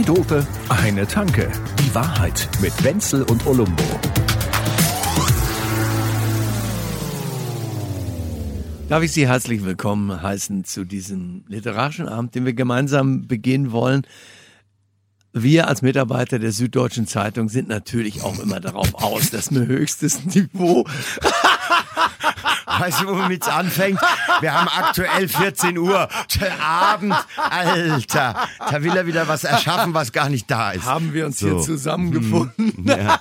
Zwei Dope, eine Tanke. Die Wahrheit mit Wenzel und Olumbo. Darf ich Sie herzlich willkommen heißen zu diesem literarischen Abend, den wir gemeinsam begehen wollen. Wir als Mitarbeiter der Süddeutschen Zeitung sind natürlich auch immer darauf aus, dass wir höchstes Niveau Weißt du, womit es anfängt? Wir haben aktuell 14 Uhr. Abend, Alter. Da will er wieder was erschaffen, was gar nicht da ist. haben wir uns So. hier zusammengefunden. Ja.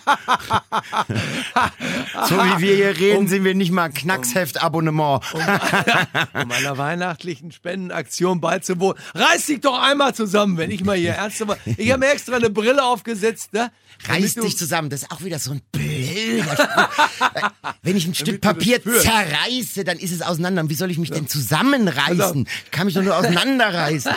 So wie wir hier reden, sind wir nicht mal ein Knacksheft-Abonnement. um einer weihnachtlichen Spendenaktion beizuwohnen. Reiß dich doch einmal zusammen, wenn ich mal hier ernst mal. Ich habe mir extra eine Brille aufgesetzt, ne? Reiß dich zusammen. Das ist auch wieder so ein Spruch. Wenn ich ein Stück Papier zerreiße, dann ist es auseinander. Und wie soll ich mich denn zusammenreißen? Ich kann mich doch nur auseinanderreißen.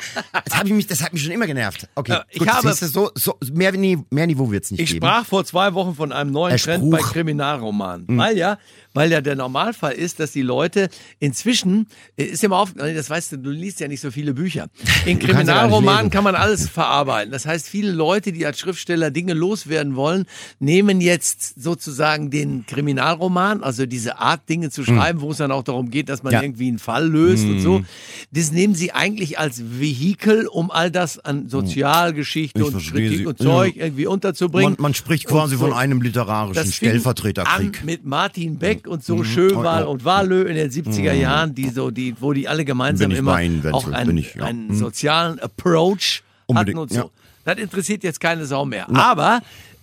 Das, hab ich mich, das hat mich schon immer genervt. Okay, Ja, ich gut, habe- siehst du, so, so, mehr, mehr Niveau wird's nicht Ich geben. sprach vor zwei Wochen von einem neuen Trend bei. Kriminalromanen. Weil ja, weil ja der Normalfall ist, dass die Leute inzwischen, äh, ist ja mal auf, das weißt du, du liest ja nicht so viele Bücher. In Kriminalromanen kann man alles verarbeiten. Das heißt, viele Leute, die als Schriftsteller Dinge loswerden wollen, nehmen jetzt sozusagen den Kriminalroman, also diese Art Dinge zu schreiben, wo es dann auch darum geht, dass man Hm. Ja. Hm. irgendwie einen Fall löst und so. Das nehmen sie eigentlich als Vehikel, um all das an Sozialgeschichte Ich und Kritik Sie. und. Zeug irgendwie unterzubringen. Man, man spricht quasi so. von einem literarischen Stellvertreterkrieg. Mit Martin Beck und so Mhm. Schönwahl Oh, oh. und Wahlö in den 70er Jahren, die so, die, wo die alle gemeinsam immer Wenzel, auch einen, ich, ja. einen Mhm. sozialen Approach hatten Unbedingt, und so. ja. Das interessiert jetzt keine Sau mehr. Aber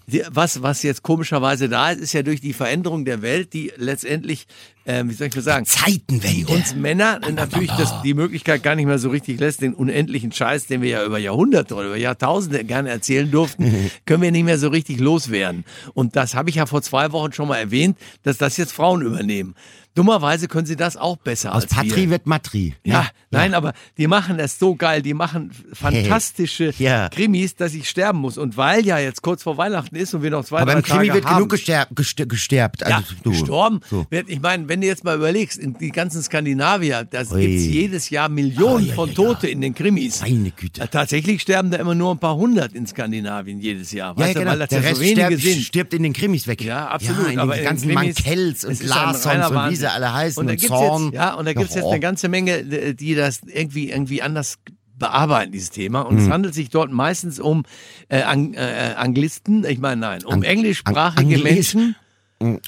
die, was, was jetzt komischerweise da ist, ist ja durch die Veränderung der Welt, die letztendlich, ähm, wie soll ich mal sagen, die Zeitenwende. uns Männer natürlich das, die Möglichkeit gar nicht mehr so richtig lässt, den unendlichen Scheiß, den wir ja über Jahrhunderte oder über Jahrtausende gerne erzählen durften, können wir nicht mehr so richtig loswerden. Und das habe ich ja vor zwei Wochen schon mal erwähnt, dass das jetzt Frauen übernehmen. Dummerweise können sie das auch besser Aus als wir. Patrie wird Matri. Ja, nein, aber die machen das so geil, die machen fantastische Ja. Krimis, dass ich sterben muss. Und weil ja jetzt kurz vor Weihnachten ist und wir noch zwei, Aber drei im Krimi Tage wird haben, genug gesterbt. Gester gesterbt. ja, Also, du. gestorben. So. Wird, ich meine, wenn du jetzt mal überlegst, in die ganzen Skandinavier, da Ui. gibt's jedes Jahr Millionen Ah, ja, von ja, Tote in den Krimis. Meine Güte. Ja, tatsächlich sterben da immer nur ein paar hundert in Skandinavien jedes Jahr. Ja, Weißt du, genau. weil das Der ja Rest so wenige stirbt, sind. stirbt in den Krimis weg. Ja, absolut. Ja, in aber den ganzen Mankells und es Larsons und wie sie alle heißen Und da und, Zorn. jetzt, ja, und da gibt's jetzt Oh. eine ganze Menge, die das irgendwie, irgendwie anders bearbeiten, dieses Thema. Und Mhm. es handelt sich dort meistens um äh, Ang äh, Anglisten, ich meine nein, um Ang- englischsprachige Ang- Menschen.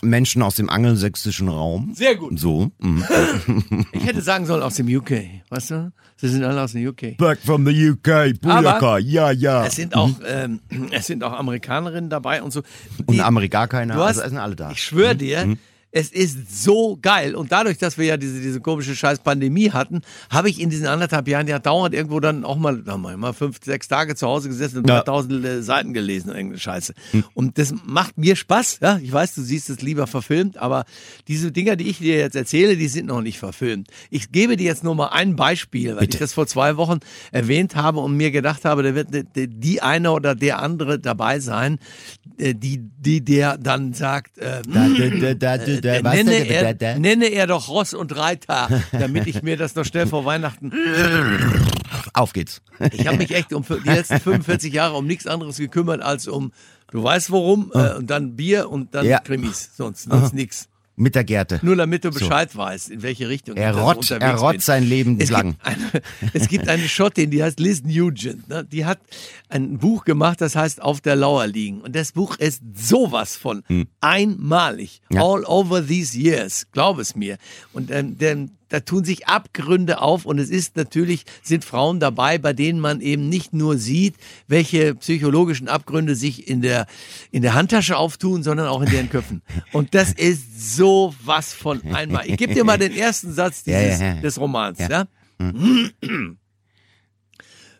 Menschen aus dem angelsächsischen Raum. Sehr gut. So. mhm. Ich hätte sagen sollen aus dem UK, weißt du? Sie sind alle aus dem UK. Back from the UK, Booyaka. ja, ja. Es sind auch, ähm, es sind auch Amerikanerinnen dabei und so. Und Die- Amerikaner, Du hast, also sind alle da. Ich schwöre dir, es ist so geil. Und dadurch, dass wir ja diese, diese komische scheiß Pandemie hatten, habe ich in diesen anderthalb Jahren ja dauernd irgendwo dann auch mal, da mal, mal fünf, sechs Tage zu Hause gesessen und Ja. 3000 äh, Seiten gelesen, irgendeine Scheiße. Und das macht mir Spaß. Ja, ich weiß, du siehst es lieber verfilmt, aber diese Dinger, die ich dir jetzt erzähle, die sind noch nicht verfilmt. Ich gebe dir jetzt nur mal ein Beispiel, weil ich das vor zwei Wochen erwähnt habe und mir gedacht habe, da wird die- die eine oder der andere dabei sein, äh, die, die der dann sagt, äh, Da, da, da, äh, nenne, denn? Da, er, da, da. nenne er doch Ross und Reiter, damit ich mir das noch schnell vor Weihnachten. Auf geht's. Ich habe mich echt um die letzten 45 Jahre um nichts anderes gekümmert als um, du weißt worum, äh, und dann Bier und dann Ja. Krimis, sonst, sonst nix. Mit der Gerte. Nur damit du Bescheid weißt, in welche Richtung Er so rott, er rott bin. sein Leben Es lang. gibt, eine, es gibt eine Schottin, die heißt Liz Nugent. Ne? Die hat ein Buch gemacht, das heißt Auf der Lauer liegen. Und das Buch ist sowas von einmalig. Hm. Ja. All over these years. Glaub es mir. Und ähm, denn, da tun sich Abgründe auf und es ist natürlich, sind Frauen dabei, bei denen man eben nicht nur sieht, welche psychologischen Abgründe sich in der, in der Handtasche auftun, sondern auch in deren Köpfen. Und das ist so was von einmal. Ich gebe dir mal den ersten Satz Ja, dieses, ja, ja. des Romans. Ja. Ja.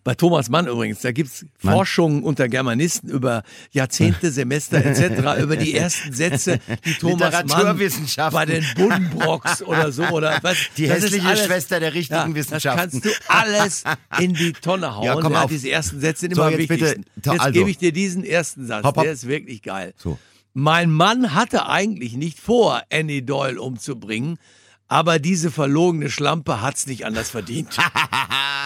Bei Thomas Mann übrigens, da gibt's Forschungen unter Germanisten über Jahrzehnte, Semester etc., über die ersten Sätze, die Thomas Mann bei den Buddenbrocks oder so oder was. Die das hässliche alles- Schwester der richtigen ja, Wissenschaften. Das kannst du alles in die Tonne hauen. Ja, komm ja, auf. diese ersten Sätze sind So, immer jetzt bitte, wichtigsten. jetzt also. gebe ich dir diesen ersten Satz, Hopp, hopp. der ist wirklich geil. So. Mein Mann hatte eigentlich nicht vor, Annie Doyle umzubringen, aber diese verlogene Schlampe hat's nicht anders verdient.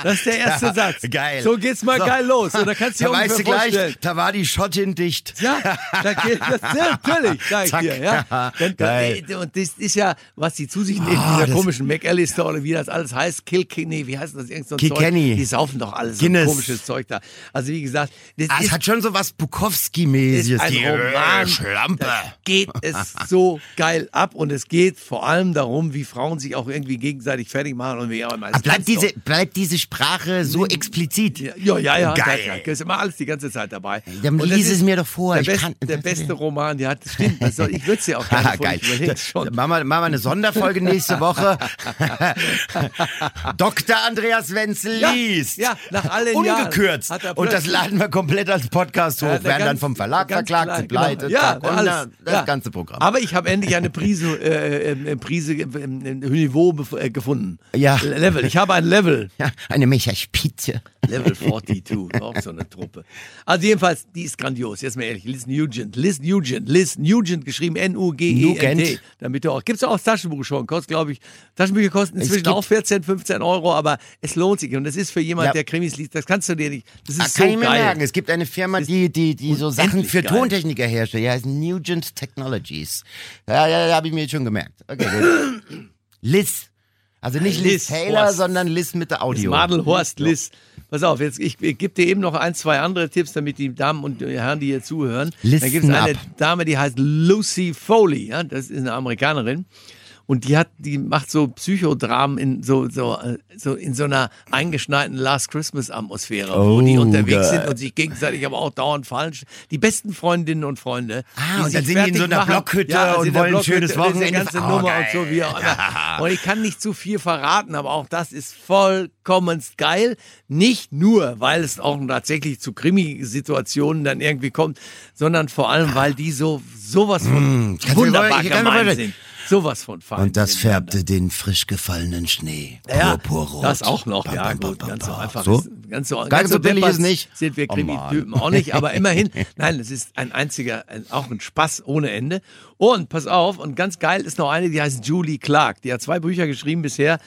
Das ist der erste Satz. Geil. So geht's mal So. geil los. Und da kannst du dir weißt du gleich, vorstellen. da war die Schottin dicht. Ja, da geht das ja, natürlich, sag ich Zack. dir. Ja. Dann, Geil. und das ist ja, was die zu sich nehmen, Ah, dieser komischen McAllister oder wie das alles heißt, Kilkenny, wie heißt das? Irgend so. Zeug. Die saufen doch alles so komisches Zeug da. Also wie gesagt, das Ah, es ist, hat schon so was Bukowski-mäßiges. ein Die Roman. Schlampe. Geht es so geil ab und es geht vor allem darum, wie Frauen sich auch irgendwie gegenseitig fertig machen und wie auch immer. Ah, Bleibt diese, bleibt diese Sprache so explizit? Ja, ja, ja, ja Geil. Da, da ist immer alles die ganze Zeit dabei. Dann Und das lies es mir doch vor. Der, best, kann- der beste Roman, der hat, das stimmt, das soll, ich würde es ja auch gerne vor, geil. schon. Machen wir, machen wir eine Sonderfolge nächste Woche. Dr. Andreas Wenzel Ja, liest. ja, nach allen Ungekürzt. Jahren Und das laden wir komplett als Podcast hoch. Ja, werden dann ganz- vom Verlag verklagt, klein, sie pleite, genau. Ja, alles. dann das ganze Programm. Aber ich habe endlich eine Prise, äh, äh, Prise äh, äh, Niveau äh, gefunden. Ja. Level. Ich habe ein Level. ja, eine Mecherspitze. Level 42, auch so eine Truppe. Also jedenfalls, die ist grandios. Jetzt mal ehrlich, Liz Nugent, Liz Nugent, Liz Nugent geschrieben, N-U-G-E-N-T. Nugent. Damit du auch, gibt's auch als Taschenbuch schon, kostet glaube ich, Taschenbücher kosten inzwischen gibt- auch 14, 15 Euro, aber es lohnt sich und das ist für jemand, Ja. der Krimis liest, das kannst du dir nicht, das ist Ah, so kann ich mir geil. merken. Es gibt eine Firma, die, die, die so Sachen für geil. Tontechniker herstellt. Die heißt Nugent Technologies. Ja, ja, ja, habe ich mir jetzt schon gemerkt. Okay. Liz. Also nicht Liz, Liz Taylor, Horst. sondern Liz mit der Audio. Madelhorst Liz. Pass auf, jetzt ich, ich gebe dir eben noch ein, zwei andere Tipps, damit die Damen und Herren, die hier zuhören. Listen da gibt es eine up. Dame, die heißt Lucy Foley, ja, das ist eine Amerikanerin. Und die hat, die macht so Psychodramen in so, so, äh, so in so einer eingeschneiten Last Christmas Atmosphäre, wo die Oh, unterwegs geil. sind und sich gegenseitig aber auch dauernd fallen. Die besten Freundinnen und Freunde. Ah, die und dann sind die in so einer machen. Blockhütte ja, und der wollen ein schönes Blockhütte, Wochenende. ganze Oh, Nummer geil. und so wie auch immer. Und ich kann nicht zu viel verraten, aber auch das ist vollkommen geil. Nicht nur, weil es auch tatsächlich zu Krimi-Situationen dann irgendwie kommt, sondern vor allem, weil die so sowas von mir wunderbar gemein sind. Sowas von fein. Und das färbte den frisch gefallenen Schnee. ja, Purpurrot. das auch noch, Bam, ja bam, gut, bam, ganz so einfach. So? Ist, ganz so, Ganz so billig ist nicht. Sind wir Oh, Krimi-Typen Mann. auch nicht, aber immerhin, nein, es ist ein einziger, ein, auch ein Spaß ohne Ende. Und pass auf, und ganz geil ist noch eine, die heißt Julie Clark. Die hat zwei Bücher geschrieben bisher.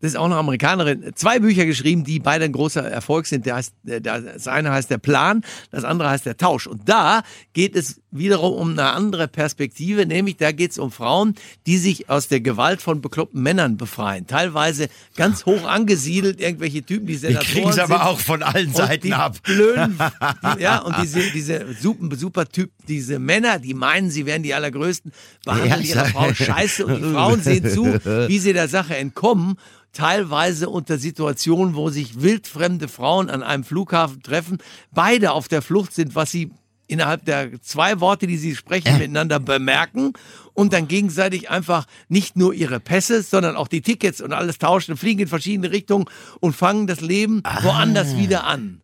Das ist auch eine Amerikanerin. Zwei Bücher geschrieben, die beide ein großer Erfolg sind. Der heißt, das eine heißt der Plan, das andere heißt der Tausch. Und da geht es wiederum um eine andere Perspektive, nämlich da geht es um Frauen, die sich aus der Gewalt von bekloppten Männern befreien. Teilweise ganz hoch angesiedelt, irgendwelche Typen, die Die Senatoren kriegen es aber auch von allen Seiten die ab. Blöden, die, ja, und diese, diese super, super Typ, diese Männer, die meinen, sie wären die Allergrößten, behandeln Ja, ihre Frau scheiße und die Frauen sehen zu, wie sie der Sache entkommen. Teilweise unter Situationen, wo sich wildfremde Frauen an einem Flughafen treffen, beide auf der Flucht sind, was sie innerhalb der zwei Worte, die sie sprechen, miteinander bemerken und dann gegenseitig einfach nicht nur ihre Pässe, sondern auch die Tickets und alles tauschen, fliegen in verschiedene Richtungen und fangen das Leben woanders wieder an.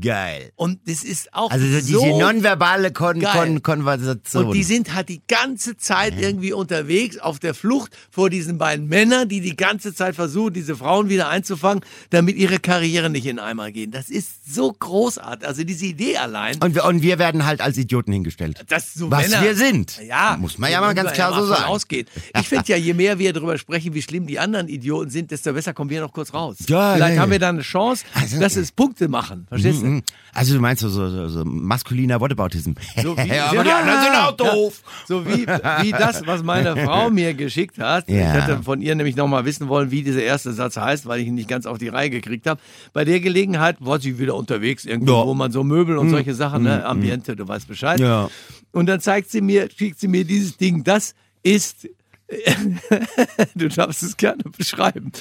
Geil. Und das ist auch Also diese so nonverbale Kon. Kon Konversation. und die sind halt die ganze Zeit irgendwie unterwegs auf der Flucht vor diesen beiden Männern, die die ganze Zeit versuchen, diese Frauen wieder einzufangen, damit ihre Karriere nicht in Eimer gehen. Das ist so großartig. Also diese Idee allein. und, wir, und wir werden halt als Idioten hingestellt. dass so Was Männer, wir sind. Ja, Muss man ja mal ganz klar so davon sagen. Ausgeht. Ich finde ja, je mehr wir darüber sprechen, wie schlimm die anderen Idioten sind, desto besser kommen wir noch kurz raus. Ja, Vielleicht ja, haben ja. wir da eine Chance, Also, dass es Punkte machen. Verstehst du? Mhm. Also du meinst so, so, so, so maskuliner Whataboutism. So wie, ja, aber die anderen sind auch doof. So wie, wie das, was meine Frau mir geschickt hat. Ja. Ich hatte von ihr nämlich nochmal wissen wollen, wie dieser erste Satz heißt, weil ich ihn nicht ganz auf die Reihe gekriegt habe. Bei der Gelegenheit war sie wieder unterwegs, irgendwo, Ja. wo man so Möbel und solche Sachen, ne, Ambiente, du weißt Bescheid. Ja. Und dann zeigt sie mir, schickt sie mir dieses Ding, das ist, du darfst es gerne beschreiben,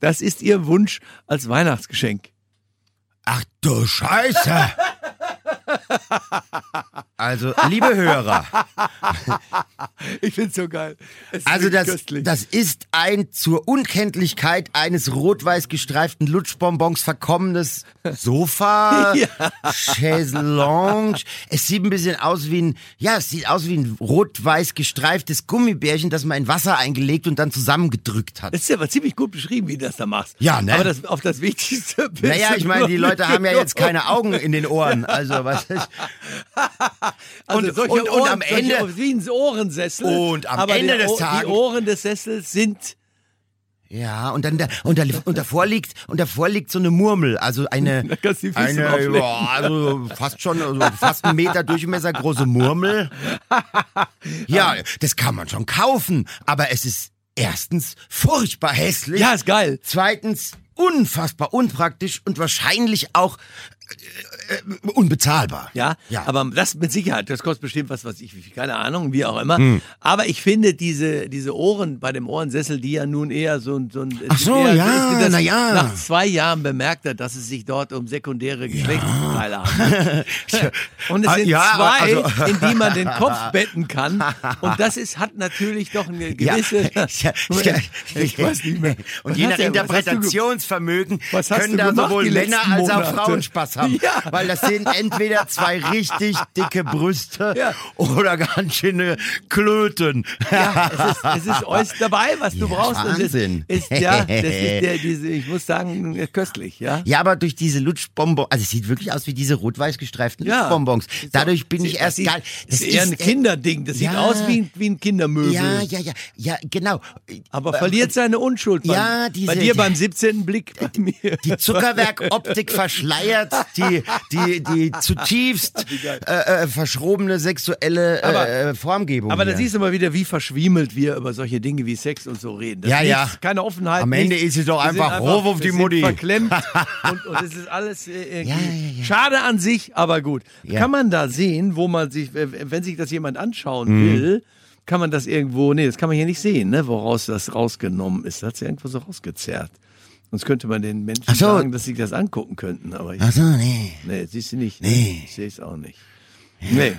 das ist ihr Wunsch als Weihnachtsgeschenk. Ach du Scheiße. Also, liebe Hörer, Ich find's so geil. Es also das, köstlich. das ist ein zur Unkenntlichkeit eines rot-weiß gestreiften Lutschbonbons verkommenes Sofa, Ja. Chaiselonge. Es sieht ein bisschen aus wie ein, ja, es sieht aus wie ein rot-weiß gestreiftes Gummibärchen, das man in Wasser eingelegt und dann zusammengedrückt hat. Das ist aber ziemlich gut beschrieben, wie du das da machst. Ja, ne? Aber das, auf das Wichtigste Naja, ich meine, die Leute haben ja jetzt keine Augen in den Ohren. Also, was ist. Also Und- und- und Ohren, am solche Ende- wie ein Ohrensessel. Und am Ende des Tages- Die Ohren des Sessels sind Ja, und dann da, und, da, und davor liegt und davor liegt so eine Murmel, also eine eine ja, also fast schon also fast einen Meter Durchmesser große Murmel. Ja, das kann man schon kaufen, aber es ist erstens furchtbar hässlich. Ja, ist geil. Zweitens unfassbar unpraktisch und wahrscheinlich auch unbezahlbar. Ja, Ja. aber das mit Sicherheit, das kostet bestimmt was, was ich, keine Ahnung, wie auch immer. Hm. Aber ich finde diese, diese Ohren bei dem Ohrensessel, die ja nun eher so ein, so ein Ach so, eher, ja, das na ja. nach zwei Jahren bemerkt hat, dass es sich dort um sekundäre Geschlechtsteile handelt. Und es Ah, sind ja, zwei, also- in die man den Kopf betten kann. Und das ist, hat natürlich doch eine gewisse, Ja, ja, ja. ich weiß nicht mehr. Und Was je nach Interpretationsvermögen können da sowohl Männer als auch? Frauen Spaß haben. Ja. Weil das sind entweder zwei richtig dicke Brüste Ja. oder ganz schöne Klöten. Ja, es ist, es ist alles dabei, was du Ja, brauchst. Wahnsinn. Ist, ja, das ist der, diese, ich muss sagen, köstlich, ja. Ja, aber durch diese Lutschbonbons, also es sieht wirklich aus wie diese rot-weiß gestreiften. Lutschbonbons. Dadurch bin ich erst gar Das ist eher ein äh, Kinderding. Das sieht aus wie ein, wie ein Kindermöbel. Ja, ja, ja, ja, genau. Aber verliert seine Unschuld. Bei, ja, diese- bei dir beim 17. Blick, bei mir. Die Zuckerwerkoptik verschleiert die, die, die zutiefst äh, äh, verschrobene sexuelle Aber- äh, äh, Formgebung. Aber da siehst du mal wieder, wie verschwiemelt wir über solche Dinge wie Sex und so reden. Das Ja, ist ja. Keine Offenheit. Am Ende nichts. ist es doch Wir einfach Ruf auf die Mutti. verklemmt und, und es ist alles äh, Ja, ja, schade an sich, aber gut. Kann man da sehen, wo man sich, wenn sich das jemand anschauen Mhm. will, kann man das irgendwo, nee, das kann man hier nicht sehen, ne, woraus das rausgenommen ist. Das hat sie irgendwo so rausgezerrt. Sonst könnte man den Menschen so. sagen, dass sie das angucken könnten, aber ich, Ach so, nee. nee, siehst du nicht. Ne? Nee. Ich sehe es auch nicht. Nee.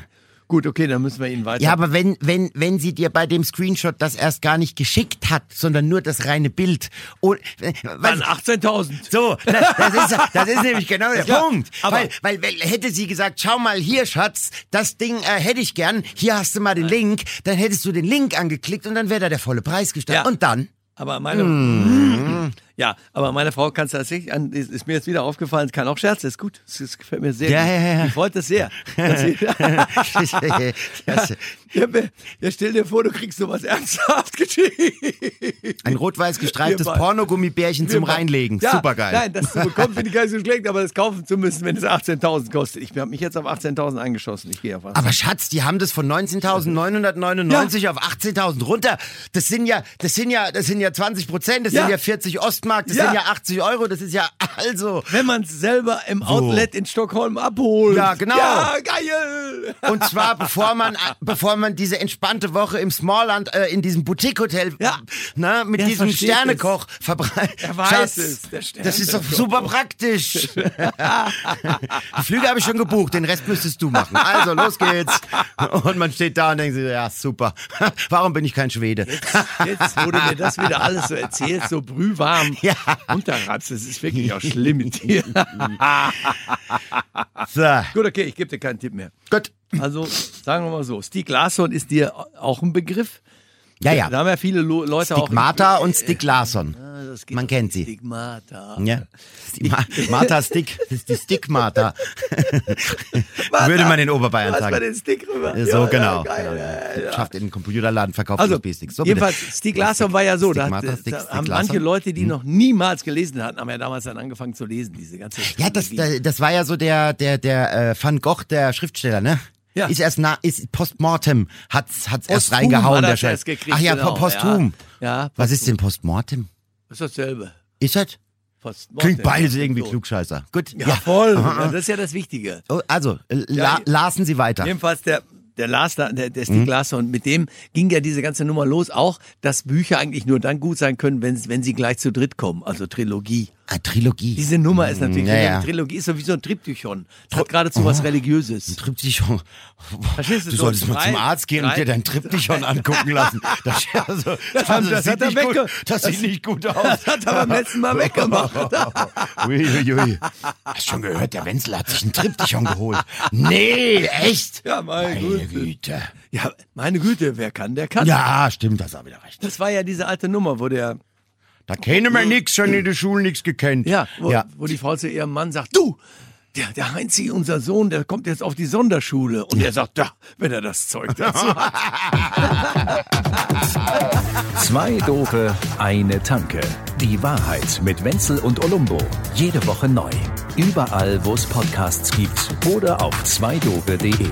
Gut, okay, dann müssen wir ihn weiter. Ja, aber wenn, wenn, wenn sie dir bei dem Screenshot das erst gar nicht geschickt hat, sondern nur das reine Bild. Und, Dann was, 18.000. so, das, das, ist, das ist nämlich genau der Ja, Punkt. aber- weil, weil, weil hätte sie gesagt, schau mal hier, Schatz, das Ding äh, hätte ich gern, hier hast du mal den Link, dann hättest du den Link angeklickt und dann wäre da der volle Preis gestanden. Ja. Und dann? Aber meine, Ja, aber meine Frau kann es tatsächlich, an, ist, ist mir jetzt wieder aufgefallen, kann auch Scherze, ist gut, es gefällt mir sehr Ja, ja, ja. Ich freut das sehr. Ja, ja, stell dir vor, du kriegst sowas ernsthaft geschickt. Ein rot-weiß gestreiftes. Pornogummibärchen zum Reinlegen. Ja, Supergeil. Nein, das zu bekommen finde ich gar nicht so schlecht, aber das kaufen zu müssen, wenn es 18.000 kostet. Ich habe mich jetzt auf 18.000 eingeschossen. Ich gehe auf 18.000. Aber Schatz, die haben das von 19.999 auf 18.000 runter. Das sind ja, das sind ja, das sind ja 20 Prozent, das Ja. sind ja 40 Ostmark, das Ja. sind ja 80 Euro, das ist ja also. Wenn man es selber im Outlet in Stockholm abholt. Ja, genau. Ja, geil. Und zwar bevor man, bevor man diese entspannte Woche im Smallland äh, in diesem Boutique-Hotel Ja. ne, mit Der diesem Sternekoch verbreitet. Er weiß es, der Das ist doch super praktisch. Die Flüge habe ich schon gebucht, den Rest müsstest du machen. Also, los geht's. Und man steht da und denkt sich, ja, super. Warum bin ich kein Schwede? Jetzt, wo du mir das wieder alles so erzählst, so brühwarm Ja. unterreibst, das ist wirklich auch schlimm mit dir. So, Gut, okay, ich gebe dir keinen Tipp mehr. gut. Also, sagen wir mal so, Stieg Larsson ist dir auch ein Begriff? Ja, ja. Da haben ja viele Lo Leute auch... Stigmata und Stick Larsson. Geht Man kennt sie. Stigmata. Ja. Die Ma Martha Stick, das ist die Stickmata. Würde man in Oberbayern Lass mal sagen. den Stick rüber. So, Ja, genau. Ja, geil, genau. ja, ja. Schafft in den Computerladen, verkauft Also, USB-Sticks. So, bitte. jedenfalls, Stieg Larsson war ja so, da, Stigmata, hat, Stick- da Stick haben Larsson. manche Leute, die noch niemals gelesen hatten, haben ja damals dann angefangen zu lesen, diese ganze Ja, das, das war ja so der, der, der äh, Van Gogh, der Schriftsteller, ne? Ja. Ist erst na, ist postmortem, hat's, hat's erst reingehauen, der gekriegt, Ach ja, genau, posthum. Ja, ja Was ist denn postmortem? ist dasselbe. Ist das? Klingt beides irgendwie So. klugscheißer. Gut. Ja, voll. Ja, das ist ja das Wichtige. Oh, also, äh, la Ja, lasen Sie weiter. Jedenfalls der, der Lars, da- der, der Mhm. Stieg Larsson, mit dem ging ja diese ganze Nummer los, auch, dass Bücher eigentlich nur dann gut sein können, wenn, wenn sie gleich zu dritt kommen, also Trilogie. Ah, Trilogie. Diese Nummer ist natürlich, Ja, ja. Trilogie ist sowieso ein Triptychon. Das hat geradezu was Religiöses. Triptychon. Verstehst du, Du so solltest mal zum Arzt gehen und drei- dir dein Triptychon angucken lassen. Das, also, das, haben- das sieht hat er nicht gut, wegge- das sieht nicht gut aus. Das hat er beim letzten Mal weggemacht. Ui, ui, ui. Hast schon gehört, der Wenzel hat sich ein Triptychon geholt. Nee, echt? Ja, meine Meine Güte. Güte. Ja, meine Güte, wer kann, der kann. Ja, stimmt, das hat wieder recht. Das war ja diese alte Nummer, wo der, Da kennen wir nix, schon in der Schule nix gekannt. ja, wo, ja. wo die Frau zu ihrem Mann sagt, du, der, der Heinzi, unser Sohn, der kommt jetzt auf die Sonderschule. Und er sagt, ja, wenn er das Zeug dazu hat. Zwei Doofe, eine Tanke. Die Wahrheit mit Wenzel und Olumbo. Jede Woche neu. Überall, wo es Podcasts gibt oder auf zweidofe.de.